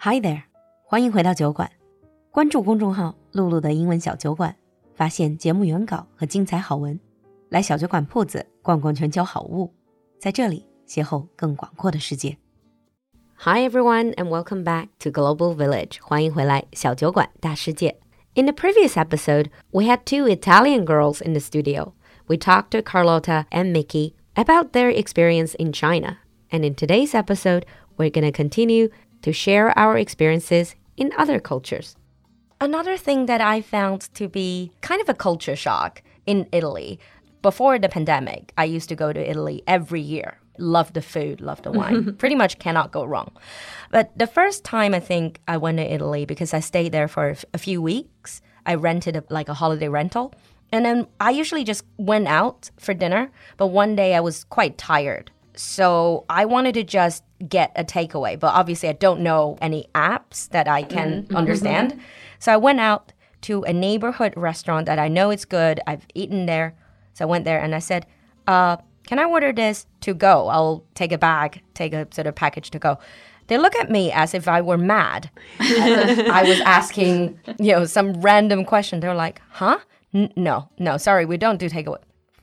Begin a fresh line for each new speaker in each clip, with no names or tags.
Hi there，欢迎回到酒馆。关注公众号“露露的英文小酒馆”，发现节目原稿和精彩好文。来小酒馆铺子逛逛全球好物，在这里邂逅更广阔的世界。Hi everyone and welcome back to Global Village. 欢迎回来小酒馆大世界。In the previous episode, we had two Italian girls in the studio. We talked to Carlotta and Mickey about their experience in China. And in today's episode, we're going to continue to share our experiences in other cultures. Another thing that I found to be kind of a culture shock in Italy. Before the pandemic, I used to go to Italy every year. Love the food, love the wine. Pretty much cannot go wrong. But the first time I think I went to Italy because I stayed there for a few weeks, I rented a, like a holiday rental. And then I usually just went out for dinner. But one day I was quite tired. So I wanted to just get a takeaway. But obviously, I don't know any apps that I can mm-hmm. understand. So I went out to a neighborhood restaurant that I know it's good. I've eaten there. So I went there and I said, uh, Can I order this to go? I'll take a bag, take a sort of package to go. They look at me as if I were mad. I was asking, you know, some random question. They're like, huh? N no, no, sorry, we don't do takeaway.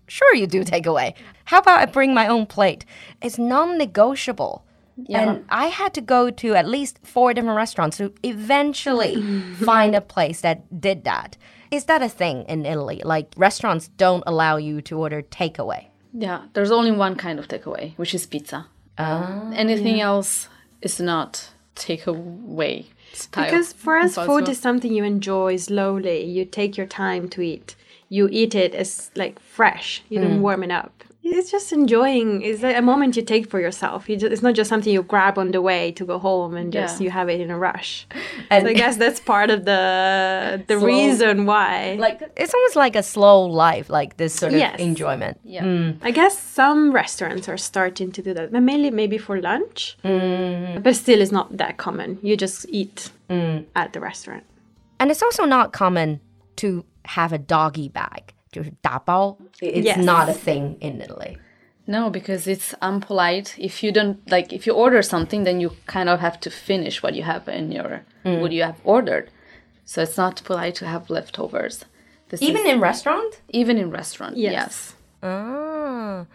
Sure, you do takeaway. How about I bring my own plate? It's non negotiable. Yeah. And I had to go to at least four different restaurants to eventually find a place that did that. Is that a thing in Italy? Like restaurants don't allow you to order takeaway?
Yeah, there's only one kind of takeaway, which is pizza. Uh, Anything yeah. else is not takeaway.
Style. Because for us, food is something you enjoy slowly. You take your time to eat. You eat it as like fresh. You don't mm. warm it up it's just enjoying it's like a moment you take for yourself you just, it's not just something you grab on the way to go home and just yeah. you have it in a rush and so i guess that's part of the the slow, reason why
like it's almost like a slow life like this sort of yes. enjoyment
yeah mm. i guess some restaurants are starting to do that but mainly maybe for lunch mm. but still it's not that common you just eat mm. at the restaurant
and it's also not common to have a doggy bag 就是打包. It's yes. not a thing in Italy.
No, because it's unpolite. If you don't like, if you order something, then you kind of have to finish what you have in your mm. what you have ordered. So it's not polite to have leftovers.
This even is, in restaurant.
Even in restaurant, yes. yes.
Ah,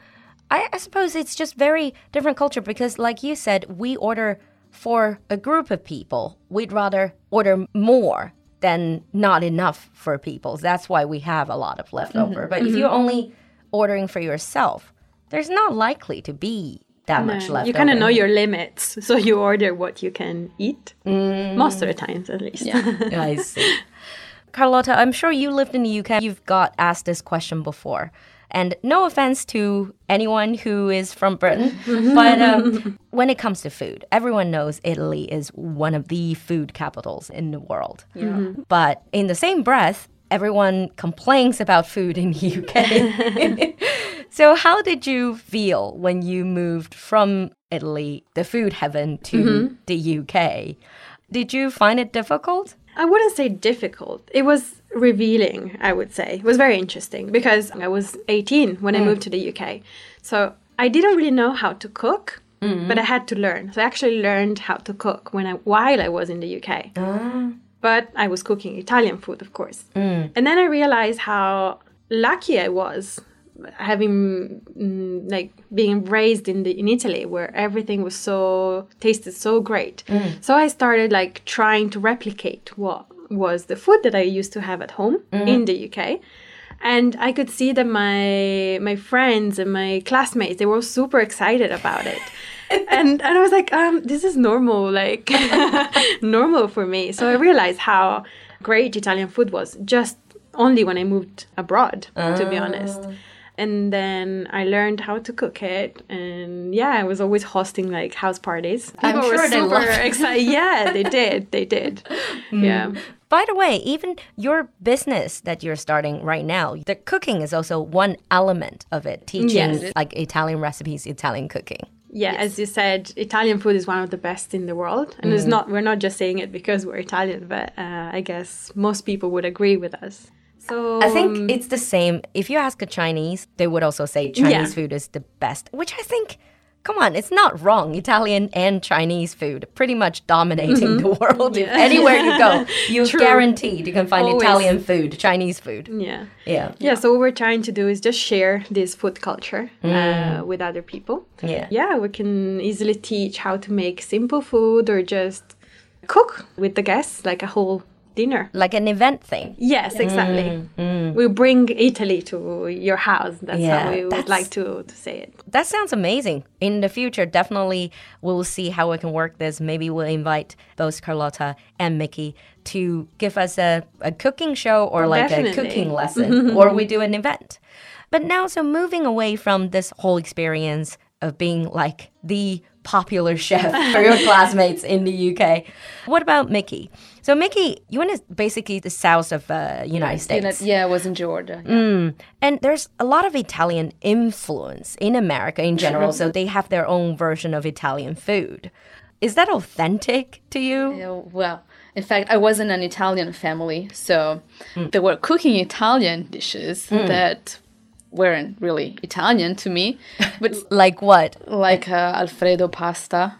I, I suppose it's just very different culture because, like you said, we order for a group of people. We'd rather order more then not enough for people. That's why we have a lot of leftover. Mm -hmm. But mm -hmm. if you're mm-hmm. only ordering for yourself, there's not likely to be that no, much left.
You kind of know your limits, so you order what you can eat mm. most of the times, at least.
Yeah, I see. Carlotta, I'm sure you lived in the UK. You've got asked this question before. And no offense to anyone who is from Britain, but um, when it comes to food, everyone knows Italy is one of the food capitals in the world. Yeah. Mm-hmm. But in the same breath, everyone complains about food in the UK. so, how did you feel when you moved from Italy, the food heaven, to mm-hmm. the UK? Did you find it difficult?
I wouldn't say difficult. It was revealing, I would say. It was very interesting because I was 18 when mm. I moved to the UK. So I didn't really know how to cook, mm-hmm. but I had to learn. So I actually learned how to cook when I while I was in the UK. Ah. But I was cooking Italian food, of course. Mm. And then I realized how lucky I was having mm, like being raised in the in Italy where everything was so tasted so great. Mm. So I started like trying to replicate what was the food that I used to have at home mm-hmm. in the UK. And I could see that my my friends and my classmates they were super excited about it. and and I was like, um, this is normal, like normal for me. So I realized how great Italian food was just only when I moved abroad, uh. to be honest. And then I learned how to cook it. And yeah, I was always hosting like house parties.
People I'm sure were super excited.
yeah, they did. They did. Mm. Yeah.
By the way, even your business that you're starting right now, the cooking is also one element of it, teaching yes. like Italian recipes, Italian cooking.
Yeah, yes. as you said, Italian food is one of the best in the world, and mm. it's not. We're not just saying it because we're Italian, but uh, I guess most people would agree with us.
So I think um, it's the same. If you ask a Chinese, they would also say Chinese yeah. food is the best, which I think come on, it's not wrong. Italian and Chinese food pretty much dominating the world. If Anywhere you go, you're guaranteed you can find
Always.
Italian food, Chinese food.
Yeah.
Yeah.
Yeah, so what we're trying to do is just share this food culture uh, with other people.
Yeah.
Yeah, we can easily teach how to make simple food or just cook with the guests, like a whole dinner.
Like an event thing.
Yes, exactly. Mm, mm. We bring Italy to your house. That's
Yeah,
how we would like to, to say it.
That sounds amazing. In the future, definitely we'll see how we can work this. Maybe we'll invite both Carlotta and Mickey to give us a, a cooking show or oh, like
Definitely.
a cooking lesson, or we do an event. But now, so moving away from this whole experience of being like the popular chef for your classmates in the UK, what about Mickey? So, Mickey, you went to basically the south of uh, United States.
yeah, it was in Georgia. yeah.
And there's a lot of Italian influence in America in general, so they have their own version of Italian food. Is that authentic to you?
Yeah, well, in fact, I was in an Italian family, so they were cooking Italian dishes that weren't really Italian to me, but
Like what?
like uh, Alfredo pasta,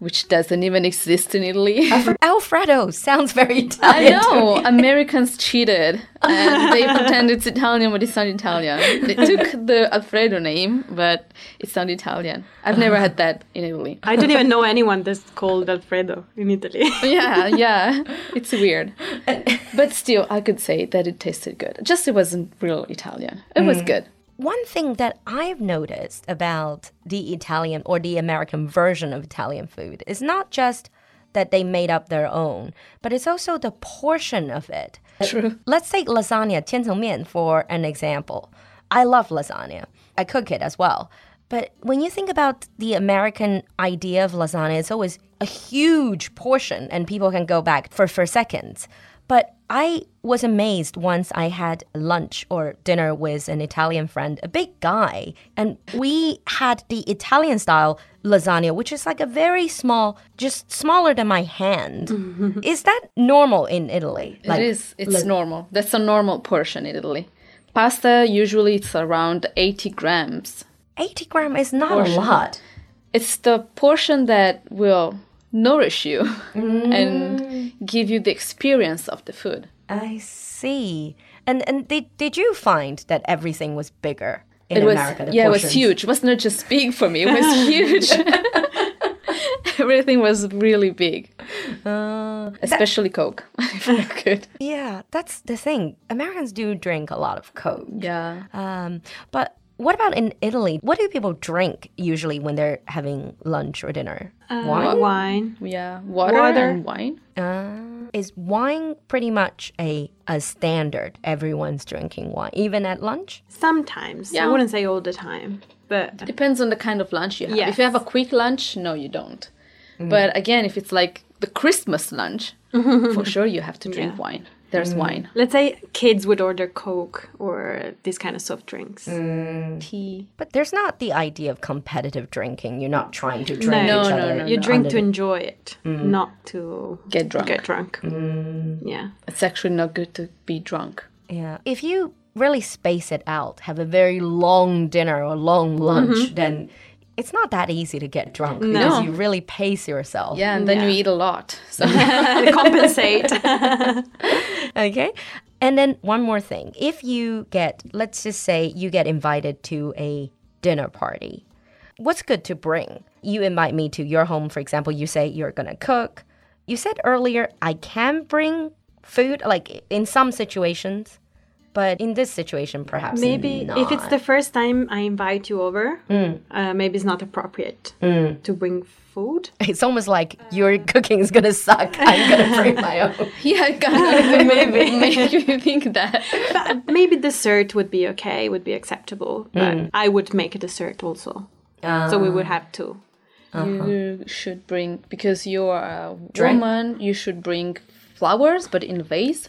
which doesn't even exist in Italy.
Alfredo sounds very Italian. to
know. Americans cheated and they pretend it's Italian, but it's not Italian. They took the Alfredo name, but it's not Italian. I've never had that in Italy.
I don't even know anyone that's called Alfredo in Italy.
yeah, yeah, it's weird. But still, I could say that it tasted good. Just it wasn't real Italian. It was mm. good
One thing that I've noticed about the Italian or the American version of Italian food is not just that they made up their own, but it's also the portion of it.
True.
Let's take lasagna, 千层面, for an example. I love lasagna. I cook it as well. But when you think about the American idea of lasagna, it's always a huge portion and people can go back for, for seconds. But I was amazed once I had lunch or dinner with an Italian friend, a big guy, and we had the Italian style lasagna, which is like a very small, just smaller than my hand. is that normal in Italy?
it is. It's normal. That's a normal portion in Italy. Pasta usually it's around 80 grams.
80 gram is not a lot.
It's the portion that will nourish you and give you the experience of the food.
I see. And and did did you find that everything was bigger in
it was
America? the
yeah, it was
portions?
huge. It was not just big for me. It was huge. Everything was really big,
Uh,
especially Coke. if I could.
yeah, that's the thing. Americans do drink a lot of Coke.
Yeah.
Um, but what about in Italy? What do people drink usually when they're having lunch or dinner?
Wine? Wine.
Yeah, water,
Water.
and wine.
Uh, is wine pretty much a a standard? Everyone's drinking wine, even at lunch.
Sometimes.
Yeah.
I wouldn't say all the time. But it
Depends on the kind of lunch you have. If you have a quick lunch, no, you don't. But again, if it's like the Christmas lunch, for sure you have to drink wine. There's mm. wine.
let's say kids would order Coke or these kind of soft drinks. Mm.
Tea.
But there's not the idea of competitive drinking. You're not trying to drink
No,
each
no,
other.
no,
You
no.
drink to enjoy it, mm. not to
Get drunk.
Get drunk. Yeah.
It's actually not good to be drunk.
Yeah. If you really space it out, have a very long dinner or long lunch, mm-hmm. then it's not that easy to get drunk because you really pace yourself.
Yeah, and then you eat a lot. So
Compensate.
Okay. And then one more thing. If you get, let's just say you get invited to a dinner party, what's good to bring? You invite me to your home, for example, you say you're going to cook. You said earlier I can bring food, like in some situations, but in this situation, perhaps
maybe
not.
if it's the first time I invite you over, mm. uh, maybe it's not appropriate mm. to bring food.
It's almost like your cooking is gonna suck. I'm gonna bring my own.
yeah, it kind maybe make you think that.
But maybe dessert would be okay, would be acceptable. Mm. But I would make a dessert also. so we would ah. have to. Uh-huh.
You should bring because you're a
Drink?
woman. You should bring flowers, but in a vase,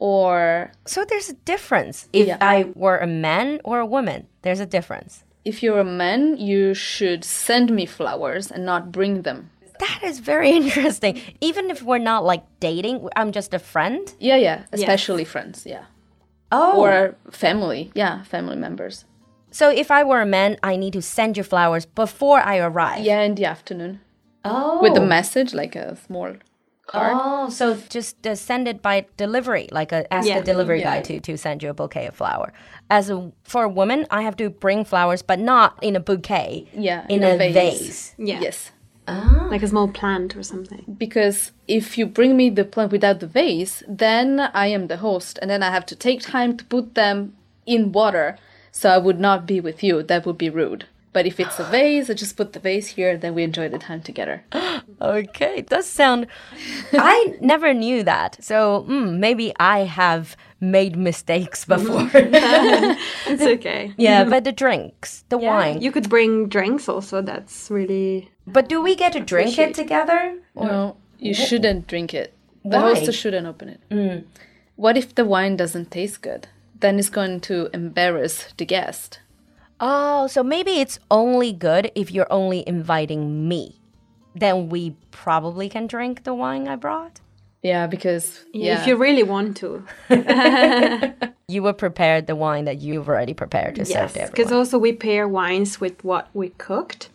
or
So there's a difference. If
Yeah.
I were a man or a woman, there's a difference.
if you're a man, you should send me flowers and not bring them.
That is very interesting. Even if we're not like dating, I'm just a friend.
Yeah, yeah, especially friends. Yeah,
Oh,
or family. Yeah, family members.
So if I were a man, I need to send you flowers before I arrive.
Yeah, in the afternoon.
Oh.
With a message, like a small card.
Oh, so just uh, send it by delivery, like a, ask
Yeah.
the delivery
Yeah.
guy to, to send you a bouquet of flower. As a for a woman, I have to bring flowers, but not in a bouquet.
Yeah,
in,
in
a,
a
vase.
vase.
Yeah.
Yes.
Like a small plant or something.
Because if you bring me the plant without the vase, then I am the host, and then I have to take time to put them in water. So I would not be with you. That would be rude. But if it's a vase, I just put the vase here, then we enjoy the time together.
Okay, it does sound. I never knew that, so mm, maybe I have made mistakes before.
It's okay.
yeah, but the drinks, the wine.
You could bring drinks also. That's really.
but do we get to drink it together?
No, you shouldn't drink it. The
Why?
hostess shouldn't open it. What if the wine doesn't taste good? Then it's going to embarrass the guest.
Oh, so maybe it's only good if you're only inviting me. Then we probably can drink the wine I brought.
Yeah, because yeah,
If you really want to.
You were prepared the wine that you've already prepared to serve
Yes.
to
Because also we pair wines with what we cooked.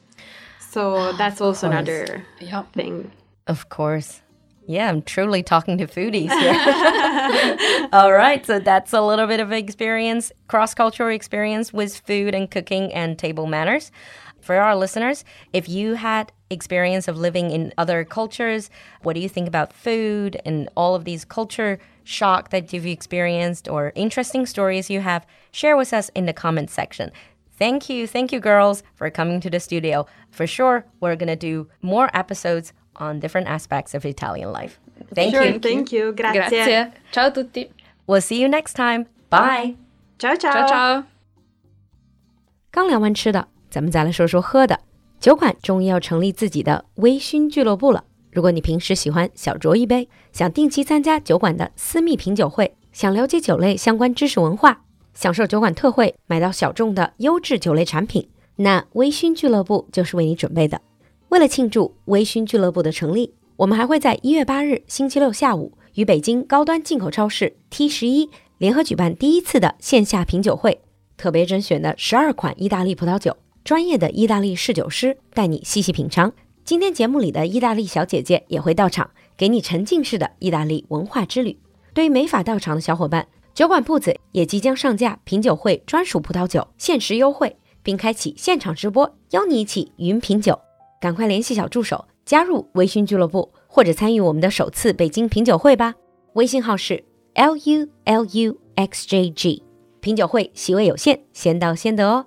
So that's also another
yeah.
thing.
Of course. Yeah, I'm truly talking to foodies. All right, so that's a little bit of experience, cross cultural experience with food and cooking and table manners. For our listeners, if you had experience of living in other cultures, what do you think about food and all of these culture shock that you've experienced or interesting stories you have? Share with us in the comment section. Thank you, thank you, girls, for coming to the studio. For sure, we're gonna do more episodes on different aspects of Italian life. Thank
Sure,
you.
thank you. Grazie.
Grazie. Ciao a tutti.
We'll see you next time. Bye.
Ciao, ciao.
Ciao ciao.
刚聊完吃的，咱们再来说说喝的。酒馆终于要成立自己的微醺俱乐部了。如果你平时喜欢小酌一杯，想定期参加酒馆的私密品酒会，想了解酒类相关知识文化，享受酒馆特惠，买到小众的优质酒类产品，那微醺俱乐部就是为你准备的。为了庆祝微醺俱乐部的成立，我们还会在一月八日星期六下午与北京高端进口超市 T 十一联合举办第一次的线下品酒会。特别甄选的十二款意大利葡萄酒，专业的意大利侍酒师带你细细品尝。今天节目里的意大利小姐姐也会到场，给你沉浸式的意大利文化之旅。对于没法到场的小伙伴，酒馆铺子也即将上架品酒会专属葡萄酒限时优惠，并开启现场直播，邀你一起云品酒。赶快联系小助手加入微醺俱乐部，或者参与我们的首次北京品酒会吧。微信号是 l u l u x j g。品酒会席位有限，先到先得哦。